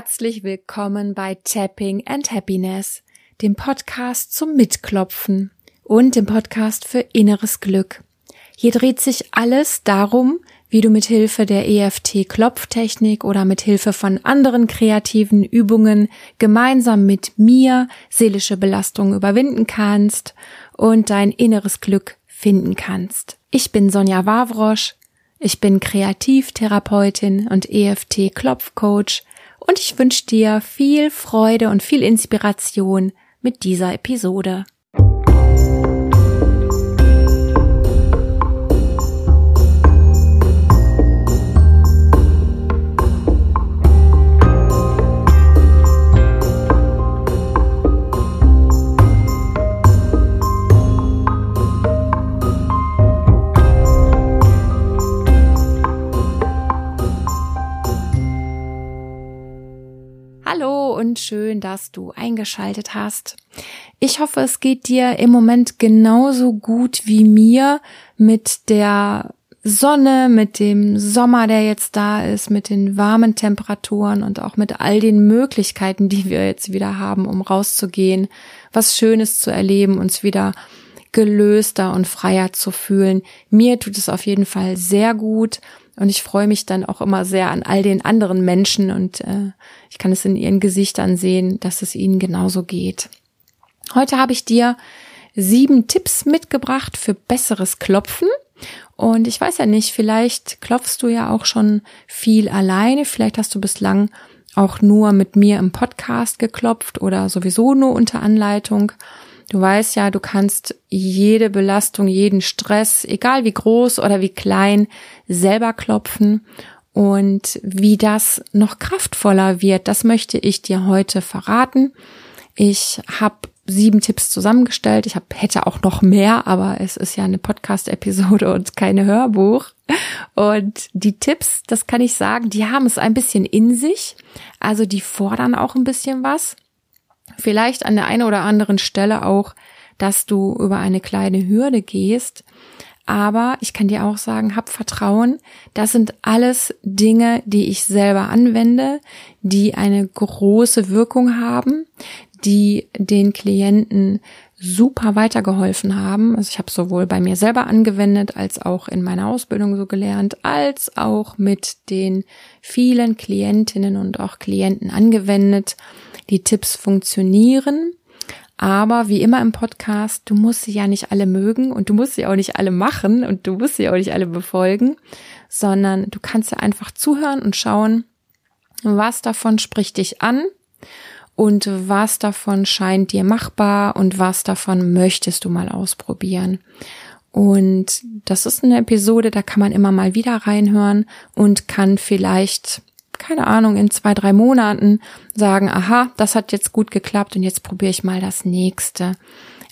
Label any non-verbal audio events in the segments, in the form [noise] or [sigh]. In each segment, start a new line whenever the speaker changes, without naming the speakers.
Herzlich willkommen bei Tapping and Happiness, dem Podcast zum Mitklopfen und dem Podcast für inneres Glück. Hier dreht sich alles darum, wie du mit Hilfe der EFT Klopftechnik oder mit Hilfe von anderen kreativen Übungen gemeinsam mit mir seelische Belastung überwinden kannst und dein inneres Glück finden kannst. Ich bin Sonja Wawrosch, ich bin Kreativtherapeutin und EFT Klopfcoach und ich wünsche dir viel Freude und viel Inspiration mit dieser Episode. Und schön, dass du eingeschaltet hast. Ich hoffe, es geht dir im Moment genauso gut wie mir mit der Sonne, mit dem Sommer, der jetzt da ist, mit den warmen Temperaturen und auch mit all den Möglichkeiten, die wir jetzt wieder haben, um rauszugehen, was Schönes zu erleben, uns wieder gelöster und freier zu fühlen. Mir tut es auf jeden Fall sehr gut und ich freue mich dann auch immer sehr an all den anderen Menschen und äh, ich kann es in ihren Gesichtern sehen, dass es ihnen genauso geht. Heute habe ich dir sieben Tipps mitgebracht für besseres Klopfen. Und ich weiß ja nicht, vielleicht klopfst du ja auch schon viel alleine. Vielleicht hast du bislang auch nur mit mir im Podcast geklopft oder sowieso nur unter Anleitung. Du weißt ja, du kannst jede Belastung, jeden Stress, egal wie groß oder wie klein, selber klopfen. Und wie das noch kraftvoller wird, das möchte ich dir heute verraten. Ich habe sieben Tipps zusammengestellt. Ich hab, hätte auch noch mehr, aber es ist ja eine Podcast-Episode und keine Hörbuch. Und die Tipps, das kann ich sagen, die haben es ein bisschen in sich. Also die fordern auch ein bisschen was. Vielleicht an der einen oder anderen Stelle auch, dass du über eine kleine Hürde gehst. Aber ich kann dir auch sagen, hab Vertrauen. Das sind alles Dinge, die ich selber anwende, die eine große Wirkung haben, die den Klienten super weitergeholfen haben. Also ich habe sowohl bei mir selber angewendet, als auch in meiner Ausbildung so gelernt, als auch mit den vielen Klientinnen und auch Klienten angewendet. Die Tipps funktionieren. Aber wie immer im Podcast, du musst sie ja nicht alle mögen und du musst sie auch nicht alle machen und du musst sie auch nicht alle befolgen, sondern du kannst ja einfach zuhören und schauen, was davon spricht dich an und was davon scheint dir machbar und was davon möchtest du mal ausprobieren. Und das ist eine Episode, da kann man immer mal wieder reinhören und kann vielleicht keine Ahnung, in zwei, drei Monaten sagen, aha, das hat jetzt gut geklappt und jetzt probiere ich mal das nächste.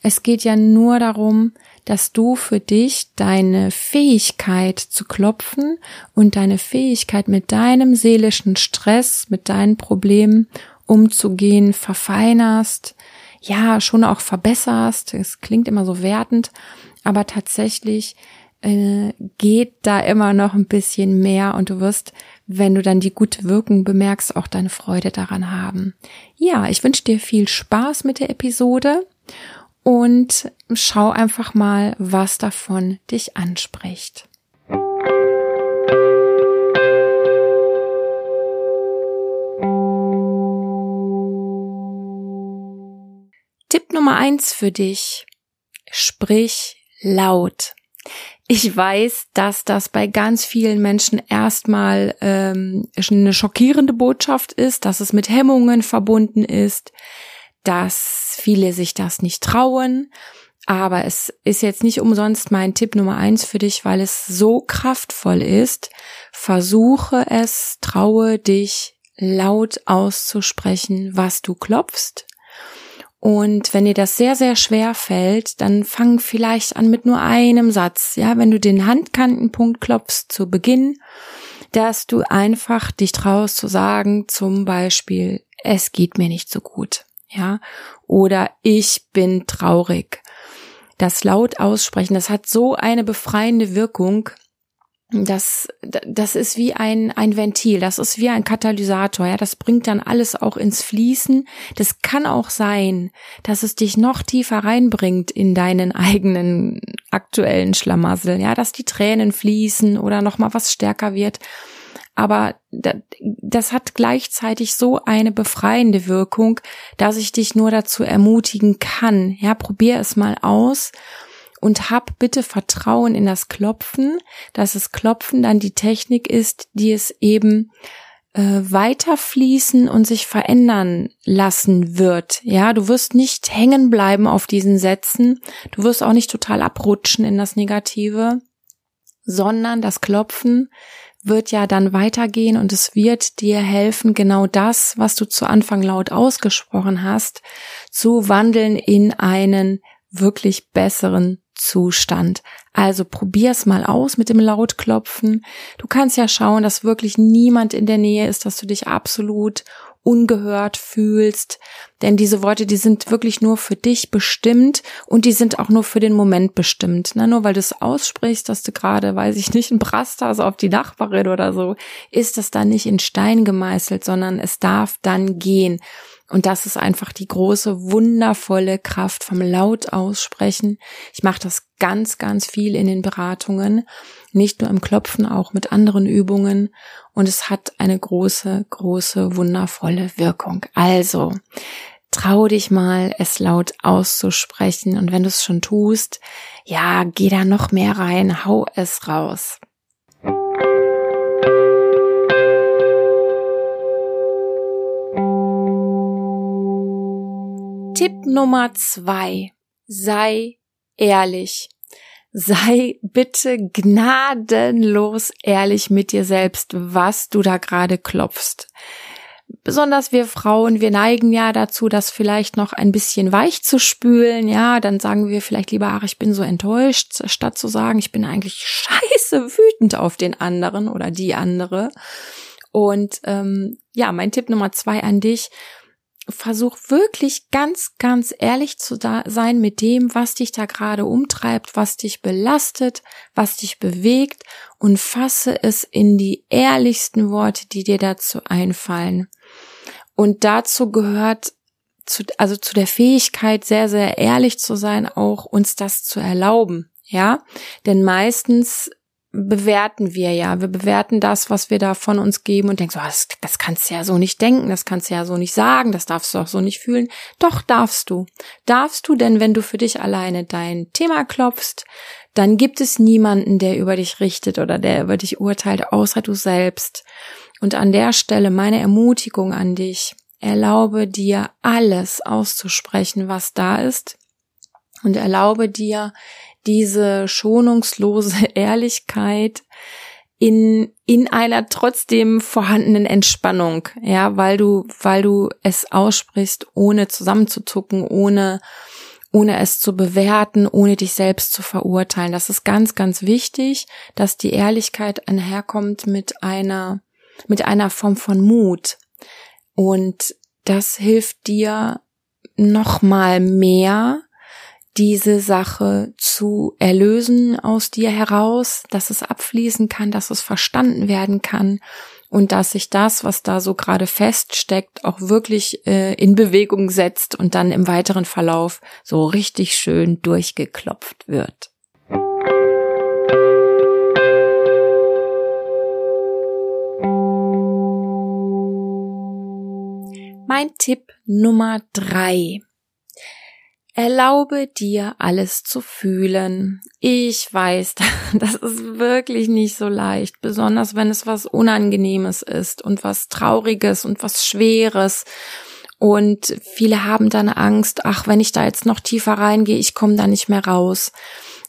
Es geht ja nur darum, dass du für dich deine Fähigkeit zu klopfen und deine Fähigkeit mit deinem seelischen Stress, mit deinen Problemen umzugehen, verfeinerst, ja, schon auch verbesserst. Es klingt immer so wertend, aber tatsächlich äh, geht da immer noch ein bisschen mehr und du wirst wenn du dann die gute Wirkung bemerkst, auch deine Freude daran haben. Ja, ich wünsche dir viel Spaß mit der Episode und schau einfach mal, was davon dich anspricht. Tipp Nummer eins für dich. Sprich laut. Ich weiß, dass das bei ganz vielen Menschen erstmal ähm, eine schockierende Botschaft ist, dass es mit Hemmungen verbunden ist, dass viele sich das nicht trauen. Aber es ist jetzt nicht umsonst mein Tipp Nummer eins für dich, weil es so kraftvoll ist. Versuche es, traue dich laut auszusprechen, was du klopfst und wenn dir das sehr, sehr schwer fällt, dann fang vielleicht an mit nur einem Satz. Ja, wenn du den Handkantenpunkt klopfst zu Beginn, dass du einfach dich traust zu sagen, zum Beispiel, es geht mir nicht so gut. Ja, oder ich bin traurig. Das laut aussprechen, das hat so eine befreiende Wirkung. Das, das ist wie ein, ein Ventil, das ist wie ein Katalysator, ja, das bringt dann alles auch ins Fließen. Das kann auch sein, dass es dich noch tiefer reinbringt in deinen eigenen aktuellen Schlamassel, ja, dass die Tränen fließen oder noch mal was stärker wird. Aber das hat gleichzeitig so eine befreiende Wirkung, dass ich dich nur dazu ermutigen kann. Ja, probier es mal aus und hab bitte Vertrauen in das Klopfen, dass das Klopfen dann die Technik ist, die es eben äh, weiterfließen und sich verändern lassen wird. Ja, du wirst nicht hängen bleiben auf diesen Sätzen, du wirst auch nicht total abrutschen in das Negative, sondern das Klopfen wird ja dann weitergehen und es wird dir helfen, genau das, was du zu Anfang laut ausgesprochen hast, zu wandeln in einen wirklich besseren Zustand. Also probier's mal aus mit dem Lautklopfen. Du kannst ja schauen, dass wirklich niemand in der Nähe ist, dass du dich absolut ungehört fühlst. Denn diese Worte, die sind wirklich nur für dich bestimmt und die sind auch nur für den Moment bestimmt. Na, nur weil du es aussprichst, dass du gerade, weiß ich nicht, ein Brast hast auf die Nachbarin oder so, ist das dann nicht in Stein gemeißelt, sondern es darf dann gehen. Und das ist einfach die große, wundervolle Kraft vom Laut aussprechen. Ich mache das ganz, ganz viel in den Beratungen, nicht nur im Klopfen, auch mit anderen Übungen. Und es hat eine große, große, wundervolle Wirkung. Also, trau dich mal, es laut auszusprechen. Und wenn du es schon tust, ja, geh da noch mehr rein, hau es raus. Tipp Nummer zwei. Sei ehrlich. Sei bitte gnadenlos ehrlich mit dir selbst, was du da gerade klopfst. Besonders wir Frauen, wir neigen ja dazu, das vielleicht noch ein bisschen weich zu spülen. Ja, dann sagen wir vielleicht lieber, ach, ich bin so enttäuscht, statt zu sagen, ich bin eigentlich scheiße wütend auf den anderen oder die andere. Und ähm, ja, mein Tipp Nummer zwei an dich, versuch wirklich ganz, ganz ehrlich zu sein mit dem, was dich da gerade umtreibt, was dich belastet, was dich bewegt und fasse es in die ehrlichsten Worte, die dir dazu einfallen. Und dazu gehört zu, also zu der Fähigkeit, sehr, sehr ehrlich zu sein, auch uns das zu erlauben. Ja, denn meistens bewerten wir ja. Wir bewerten das, was wir da von uns geben und denken so, ah, das, das kannst du ja so nicht denken, das kannst du ja so nicht sagen, das darfst du auch so nicht fühlen. Doch darfst du. Darfst du, denn wenn du für dich alleine dein Thema klopfst, dann gibt es niemanden, der über dich richtet oder der über dich urteilt, außer du selbst. Und an der Stelle meine Ermutigung an dich, erlaube dir alles auszusprechen, was da ist und erlaube dir diese schonungslose [laughs] Ehrlichkeit in, in einer trotzdem vorhandenen Entspannung, ja, weil du, weil du es aussprichst, ohne zusammenzuzucken, ohne, ohne es zu bewerten, ohne dich selbst zu verurteilen. Das ist ganz, ganz wichtig, dass die Ehrlichkeit einherkommt mit einer, mit einer Form von Mut. Und das hilft dir noch mal mehr, diese Sache zu erlösen aus dir heraus, dass es abfließen kann, dass es verstanden werden kann und dass sich das, was da so gerade feststeckt, auch wirklich äh, in Bewegung setzt und dann im weiteren Verlauf so richtig schön durchgeklopft wird. Mein Tipp Nummer drei. Erlaube dir alles zu fühlen. Ich weiß, [laughs] das ist wirklich nicht so leicht, besonders wenn es was Unangenehmes ist und was Trauriges und was Schweres. Und viele haben dann Angst, ach, wenn ich da jetzt noch tiefer reingehe, ich komme da nicht mehr raus.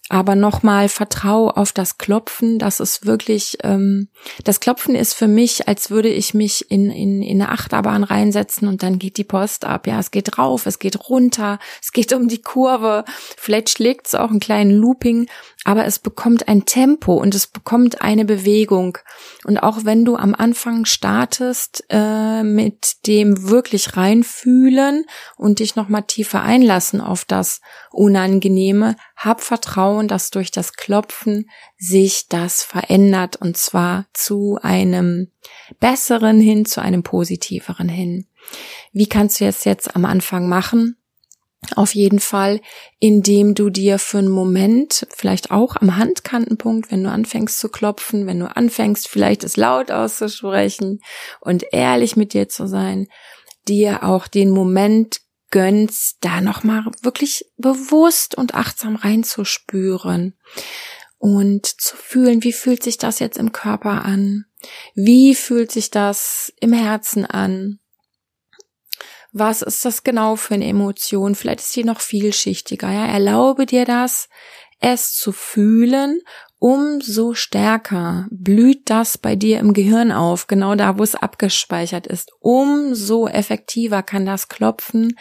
Aber nochmal vertrau auf das Klopfen. Das ist wirklich, ähm, das Klopfen ist für mich, als würde ich mich in, in, in eine Achterbahn reinsetzen und dann geht die Post ab. Ja, es geht rauf, es geht runter, es geht um die Kurve. Vielleicht schlägt es auch einen kleinen Looping, aber es bekommt ein Tempo und es bekommt eine Bewegung. Und auch wenn du am Anfang startest äh, mit dem wirklich reinfühlen und dich nochmal tiefer einlassen auf das Unangenehme, hab Vertrauen, dass durch das Klopfen sich das verändert und zwar zu einem besseren hin, zu einem positiveren hin. Wie kannst du es jetzt am Anfang machen? Auf jeden Fall, indem du dir für einen Moment, vielleicht auch am Handkantenpunkt, wenn du anfängst zu klopfen, wenn du anfängst, vielleicht es laut auszusprechen und ehrlich mit dir zu sein, dir auch den Moment gönnst, da nochmal wirklich bewusst und achtsam reinzuspüren und zu fühlen, wie fühlt sich das jetzt im Körper an? Wie fühlt sich das im Herzen an? Was ist das genau für eine Emotion? Vielleicht ist die noch vielschichtiger. Ja, erlaube dir das, es zu fühlen. Umso stärker blüht das bei dir im Gehirn auf, genau da, wo es abgespeichert ist. Umso effektiver kann das klopfen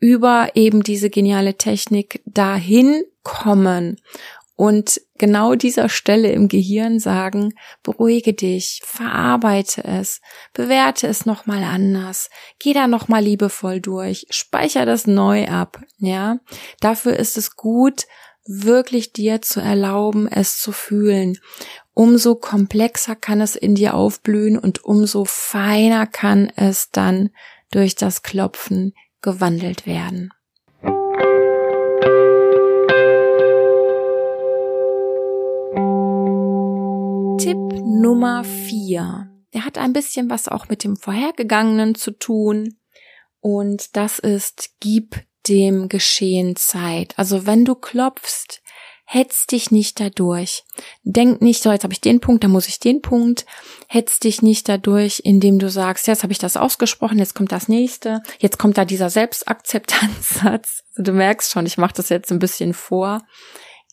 über eben diese geniale Technik dahin kommen und genau dieser Stelle im Gehirn sagen, beruhige dich, verarbeite es, bewerte es nochmal anders, geh da nochmal liebevoll durch, speicher das neu ab, ja. Dafür ist es gut, wirklich dir zu erlauben, es zu fühlen. Umso komplexer kann es in dir aufblühen und umso feiner kann es dann durch das Klopfen gewandelt werden. Nummer vier. Der hat ein bisschen was auch mit dem vorhergegangenen zu tun. Und das ist, gib dem Geschehen Zeit. Also wenn du klopfst, hetz dich nicht dadurch. Denk nicht, so jetzt habe ich den Punkt, dann muss ich den Punkt. Hetz dich nicht dadurch, indem du sagst, jetzt habe ich das ausgesprochen, jetzt kommt das nächste, jetzt kommt da dieser Selbstakzeptanzsatz. Also du merkst schon, ich mache das jetzt ein bisschen vor.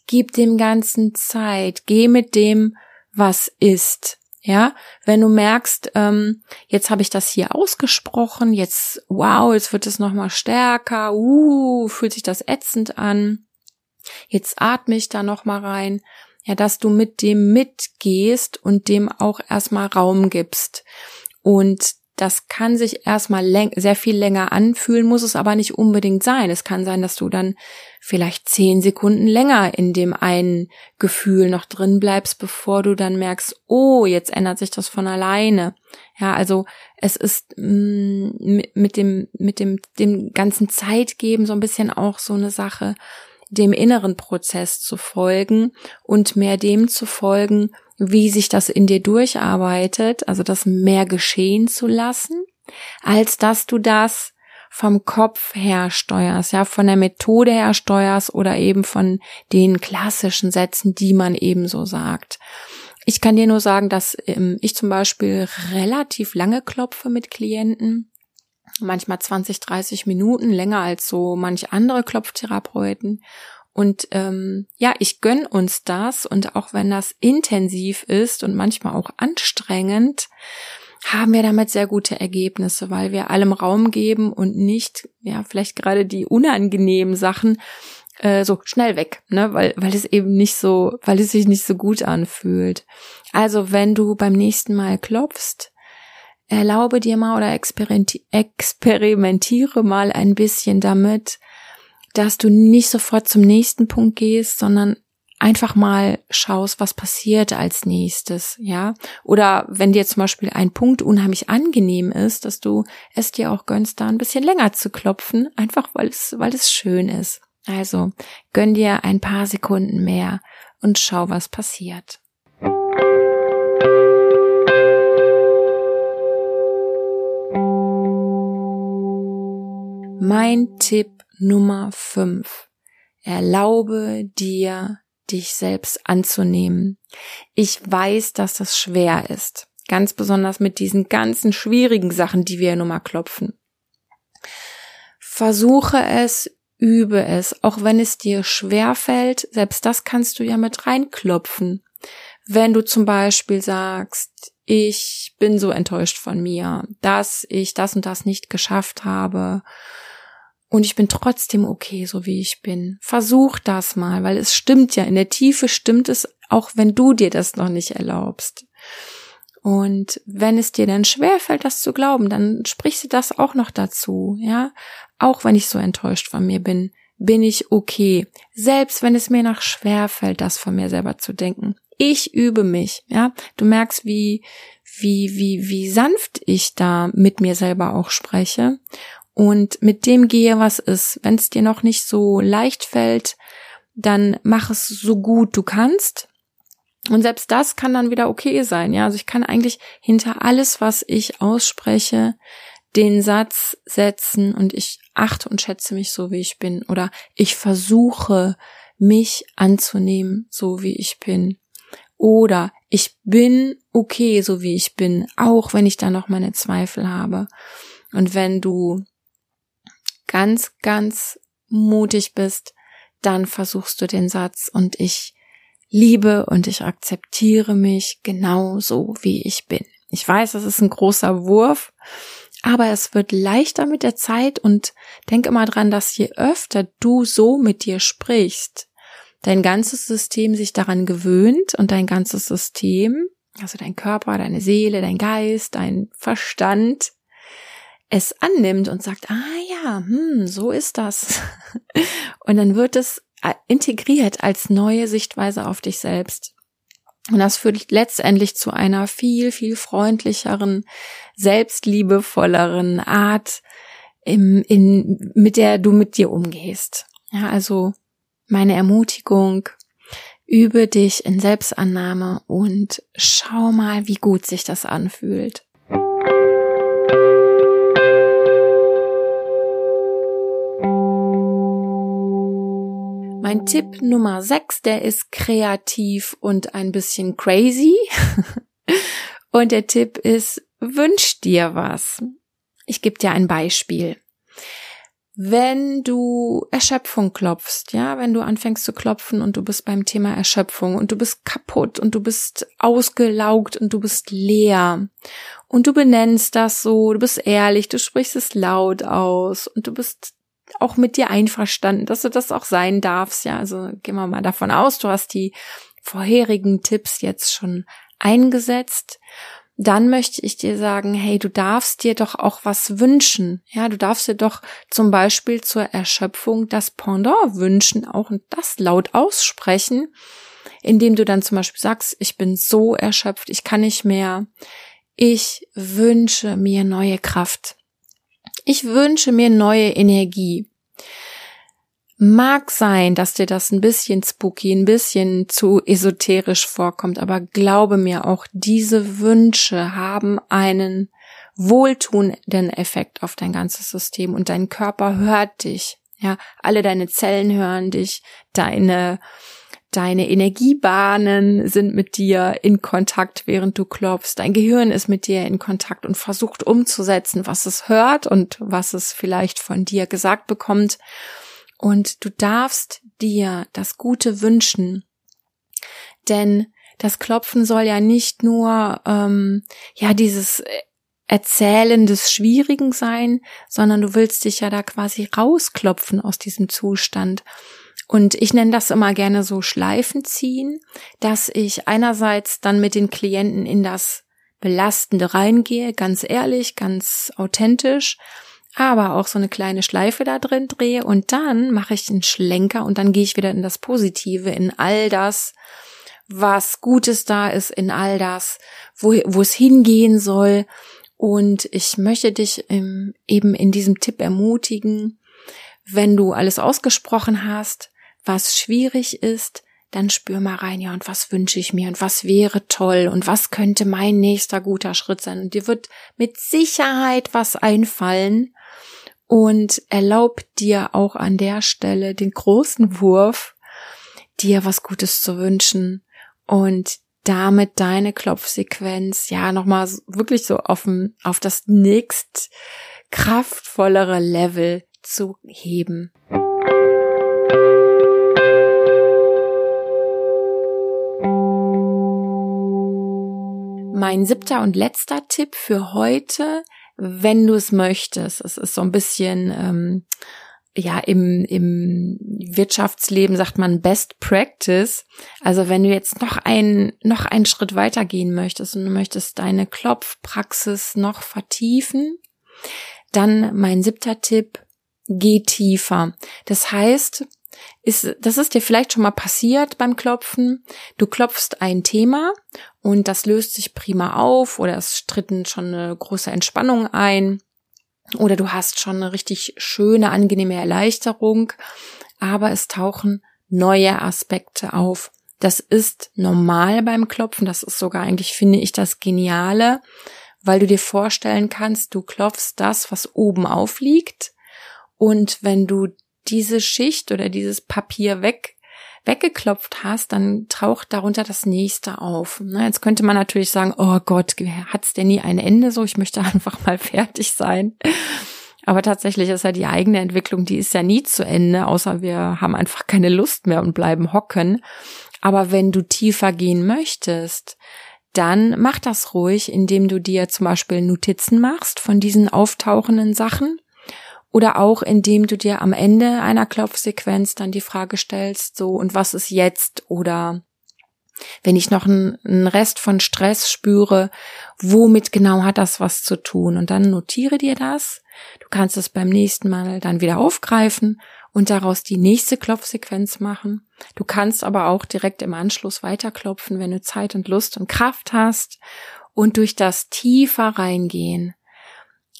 Gib dem Ganzen Zeit. Geh mit dem was ist. Ja, wenn du merkst, ähm, jetzt habe ich das hier ausgesprochen, jetzt, wow, jetzt wird es nochmal stärker, uh, fühlt sich das ätzend an, jetzt atme ich da nochmal rein, ja, dass du mit dem mitgehst und dem auch erstmal Raum gibst. Und das kann sich erstmal sehr viel länger anfühlen, muss es aber nicht unbedingt sein. Es kann sein, dass du dann vielleicht zehn Sekunden länger in dem einen Gefühl noch drin bleibst, bevor du dann merkst, oh, jetzt ändert sich das von alleine. Ja, also es ist mh, mm, mit dem, mit dem, dem ganzen Zeitgeben so ein bisschen auch so eine Sache, dem inneren Prozess zu folgen und mehr dem zu folgen, wie sich das in dir durcharbeitet, also das mehr geschehen zu lassen, als dass du das vom Kopf her steuerst, ja, von der Methode her steuerst oder eben von den klassischen Sätzen, die man eben so sagt. Ich kann dir nur sagen, dass ähm, ich zum Beispiel relativ lange klopfe mit Klienten, manchmal 20, 30 Minuten länger als so manch andere Klopftherapeuten. Und ähm, ja, ich gönn uns das und auch wenn das intensiv ist und manchmal auch anstrengend, haben wir damit sehr gute Ergebnisse, weil wir allem Raum geben und nicht, ja, vielleicht gerade die unangenehmen Sachen äh, so schnell weg, ne, weil weil es eben nicht so, weil es sich nicht so gut anfühlt. Also wenn du beim nächsten Mal klopfst, erlaube dir mal oder experimentiere mal ein bisschen damit, dass du nicht sofort zum nächsten Punkt gehst, sondern einfach mal schaust, was passiert als nächstes, ja. Oder wenn dir zum Beispiel ein Punkt unheimlich angenehm ist, dass du es dir auch gönnst, da ein bisschen länger zu klopfen, einfach weil es, weil es schön ist. Also gönn dir ein paar Sekunden mehr und schau, was passiert. Mein Tipp Nummer 5. Erlaube dir, dich selbst anzunehmen. Ich weiß, dass das schwer ist. Ganz besonders mit diesen ganzen schwierigen Sachen, die wir ja nun mal klopfen. Versuche es, übe es, auch wenn es dir schwer fällt. Selbst das kannst du ja mit reinklopfen. Wenn du zum Beispiel sagst, ich bin so enttäuscht von mir, dass ich das und das nicht geschafft habe Und ich bin trotzdem okay, so wie ich bin. Versuch das mal, weil es stimmt ja. In der Tiefe stimmt es, auch wenn du dir das noch nicht erlaubst. Und wenn es dir dann schwerfällt, das zu glauben, dann sprichst du das auch noch dazu, ja. Auch wenn ich so enttäuscht von mir bin, bin ich okay. Selbst wenn es mir noch schwerfällt, das von mir selber zu denken. Ich übe mich, ja. Du merkst, wie, wie, wie, wie sanft ich da mit mir selber auch spreche und mit dem gehe, was ist. Wenn es dir noch nicht so leicht fällt, dann mach es so gut du kannst. Und selbst das kann dann wieder okay sein. Ja, also ich kann eigentlich hinter alles, was ich ausspreche, den Satz setzen und ich achte und schätze mich so, wie ich bin. Oder ich versuche, mich anzunehmen, so wie ich bin. Oder ich bin okay, so wie ich bin, auch wenn ich da noch meine Zweifel habe. Und wenn du ganz, ganz mutig bist, dann versuchst du den Satz und ich liebe und ich akzeptiere mich genau so, wie ich bin. Ich weiß, das ist ein großer Wurf, aber es wird leichter mit der Zeit und denk immer dran, dass je öfter du so mit dir sprichst, dein ganzes System sich daran gewöhnt und dein ganzes System, also dein Körper, deine Seele, dein Geist, dein Verstand, es annimmt und sagt, ah ja, hm, so ist das. [laughs] Und dann wird es äh, integriert als neue Sichtweise auf dich selbst. Und das führt letztendlich zu einer viel, viel freundlicheren, selbstliebevolleren Art, im, in, mit der du mit dir umgehst. Ja, also meine Ermutigung, übe dich in Selbstannahme und schau mal, wie gut sich das anfühlt. Mein Tipp Nummer 6, der ist kreativ und ein bisschen crazy. [laughs] und der Tipp ist, wünsch dir was. Ich gebe dir ein Beispiel wenn du Erschöpfung klopfst, ja, wenn du anfängst zu klopfen und du bist beim Thema Erschöpfung und du bist kaputt und du bist ausgelaugt und du bist leer und du benennst das so, du bist ehrlich, du sprichst es laut aus und du bist auch mit dir einverstanden, dass du das auch sein darfst, ja, also gehen wir mal davon aus, du hast die vorherigen Tipps jetzt schon eingesetzt dann möchte ich dir sagen, hey, du darfst dir doch auch was wünschen. Ja, du darfst dir doch zum Beispiel zur Erschöpfung das Pendant wünschen, auch und das laut aussprechen, indem du dann zum Beispiel sagst, ich bin so erschöpft, ich kann nicht mehr. Ich wünsche mir neue Kraft. Ich wünsche mir neue Energie. Mag sein, dass dir das ein bisschen spooky, ein bisschen zu esoterisch vorkommt, aber glaube mir, auch diese Wünsche haben einen wohltuenden Effekt auf dein ganzes System und dein Körper hört dich. Ja, alle deine Zellen hören dich, deine Deine Energiebahnen sind mit dir in Kontakt, während du klopfst. Dein Gehirn ist mit dir in Kontakt und versucht umzusetzen, was es hört und was es vielleicht von dir gesagt bekommt. Und du darfst dir das Gute wünschen. Denn das Klopfen soll ja nicht nur ähm, ja dieses Erzählen des Schwierigen sein, sondern du willst dich ja da quasi rausklopfen aus diesem Zustand. Und ich nenne das immer gerne so Schleifen ziehen, dass ich einerseits dann mit den Klienten in das Belastende reingehe, ganz ehrlich, ganz authentisch, aber auch so eine kleine Schleife da drin drehe und dann mache ich einen Schlenker und dann gehe ich wieder in das Positive, in all das, was Gutes da ist, in all das, wo, wo es hingehen soll. Und ich möchte dich ähm, eben in diesem Tipp ermutigen, wenn du alles ausgesprochen hast, was schwierig ist, dann spür mal rein, ja, und was wünsche ich mir und was wäre toll und was könnte mein nächster guter Schritt sein. Und dir wird mit Sicherheit was einfallen, und erlaub dir auch an der Stelle den großen Wurf, dir was Gutes zu wünschen und damit deine Klopfsequenz ja nochmal wirklich so auf, auf das nächst kraftvollere Level zu heben. Mein siebter und letzter Tipp für heute wenn du es möchtest. Es ist so ein bisschen ähm, ja, im, im Wirtschaftsleben sagt man Best Practice. Also wenn du jetzt noch einen, noch einen Schritt weiter gehen möchtest und du möchtest deine Klopfpraxis noch vertiefen, dann mein siebter Tipp, geh tiefer. Das heißt, ist, das ist dir vielleicht schon mal passiert beim Klopfen. Du klopfst ein Thema und das löst sich prima auf oder es tritten schon eine große Entspannung ein oder du hast schon eine richtig schöne, angenehme Erleichterung, aber es tauchen neue Aspekte auf. Das ist normal beim Klopfen, das ist sogar eigentlich, finde ich, das Geniale, weil du dir vorstellen kannst, du klopfst das, was oben aufliegt und wenn du diese Schicht oder dieses Papier weg weggeklopft hast, dann taucht darunter das nächste auf. Jetzt könnte man natürlich sagen, oh Gott, hat's denn nie ein Ende so? Ich möchte [laughs] einfach mal fertig sein. Aber tatsächlich ist ja die eigene Entwicklung, die ist ja nie zu Ende, außer wir haben einfach keine Lust mehr und bleiben hocken. Aber wenn du tiefer gehen möchtest, dann mach das ruhig, indem du dir zum Beispiel Notizen machst von diesen auftauchenden Sachen oder auch indem du dir am Ende einer Klopfsequenz dann die Frage stellst, so, und was ist jetzt? Oder wenn ich noch einen, Rest von Stress spüre, womit genau hat das was zu tun? Und dann notiere dir das. Du kannst es beim nächsten Mal dann wieder aufgreifen und daraus die nächste Klopfsequenz machen. Du kannst aber auch direkt im Anschluss weiterklopfen, wenn du Zeit und Lust und Kraft hast. Und durch das tiefer reingehen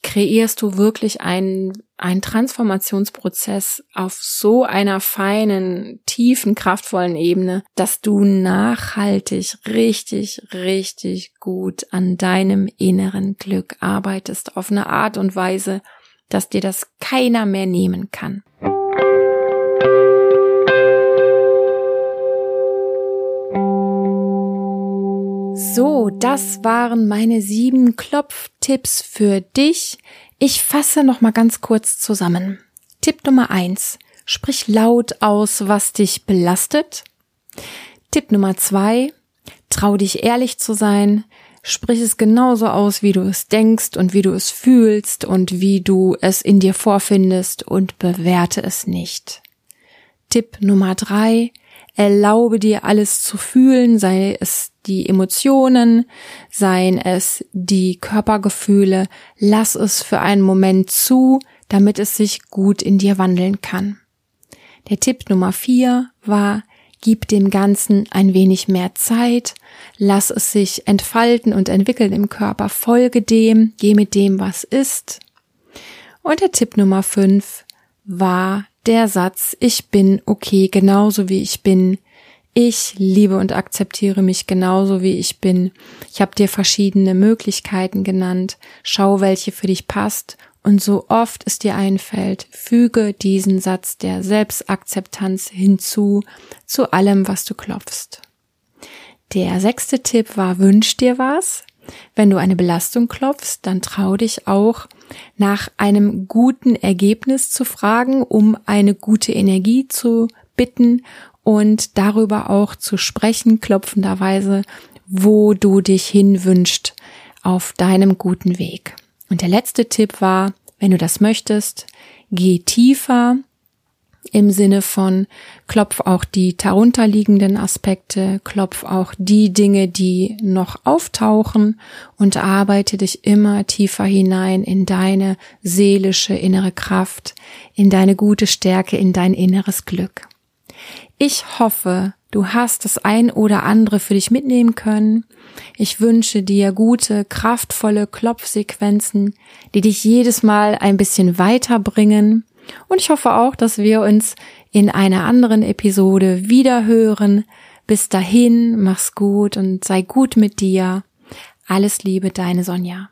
kreierst du wirklich einen, einen Transformationsprozess auf so einer feinen, tiefen, kraftvollen Ebene, dass du nachhaltig, richtig, richtig gut an deinem inneren Glück arbeitest auf eine Art und Weise, dass dir das keiner mehr nehmen kann. So, das waren meine sieben Klopftipps für dich. Ich fasse noch mal ganz kurz zusammen. Tipp Nummer eins: Sprich laut aus, was dich belastet. Tipp Nummer zwei: Trau dich ehrlich zu sein. Sprich es genauso aus, wie du es denkst und wie du es fühlst und wie du es in dir vorfindest und bewerte es nicht. Tipp Nummer drei: Erlaube dir alles zu fühlen, sei es die Emotionen, seien es die Körpergefühle. Lass es für einen Moment zu, damit es sich gut in dir wandeln kann. Der Tipp Nummer vier war, gib dem Ganzen ein wenig mehr Zeit, lass es sich entfalten und entwickeln im Körper, folge dem, geh mit dem, was ist. Und der Tipp Nummer fünf war, der Satz, ich bin okay, genauso wie ich bin. Ich liebe und akzeptiere mich genauso wie ich bin. Ich habe dir verschiedene Möglichkeiten genannt. Schau, welche für dich passt. Und so oft es dir einfällt, füge diesen Satz der Selbstakzeptanz hinzu zu allem, was du klopfst. Der sechste Tipp war, wünsch dir was. Wenn du eine Belastung klopfst, dann trau dich auch nach einem guten Ergebnis zu fragen, um eine gute Energie zu bitten und darüber auch zu sprechen, klopfenderweise, wo du dich hinwünscht auf deinem guten Weg. Und der letzte Tipp war, wenn du das möchtest, geh tiefer im Sinne von klopf auch die darunterliegenden Aspekte, klopf auch die Dinge, die noch auftauchen und arbeite dich immer tiefer hinein in deine seelische innere Kraft, in deine gute Stärke, in dein inneres Glück. Ich hoffe, du hast das ein oder andere für dich mitnehmen können. Ich wünsche dir gute, kraftvolle Klopfsequenzen, die dich jedes Mal ein bisschen weiterbringen und ich hoffe auch, dass wir uns in einer anderen Episode wieder hören. Bis dahin, mach's gut und sei gut mit dir. Alles Liebe, deine Sonja.